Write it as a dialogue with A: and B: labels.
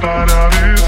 A: para vivir.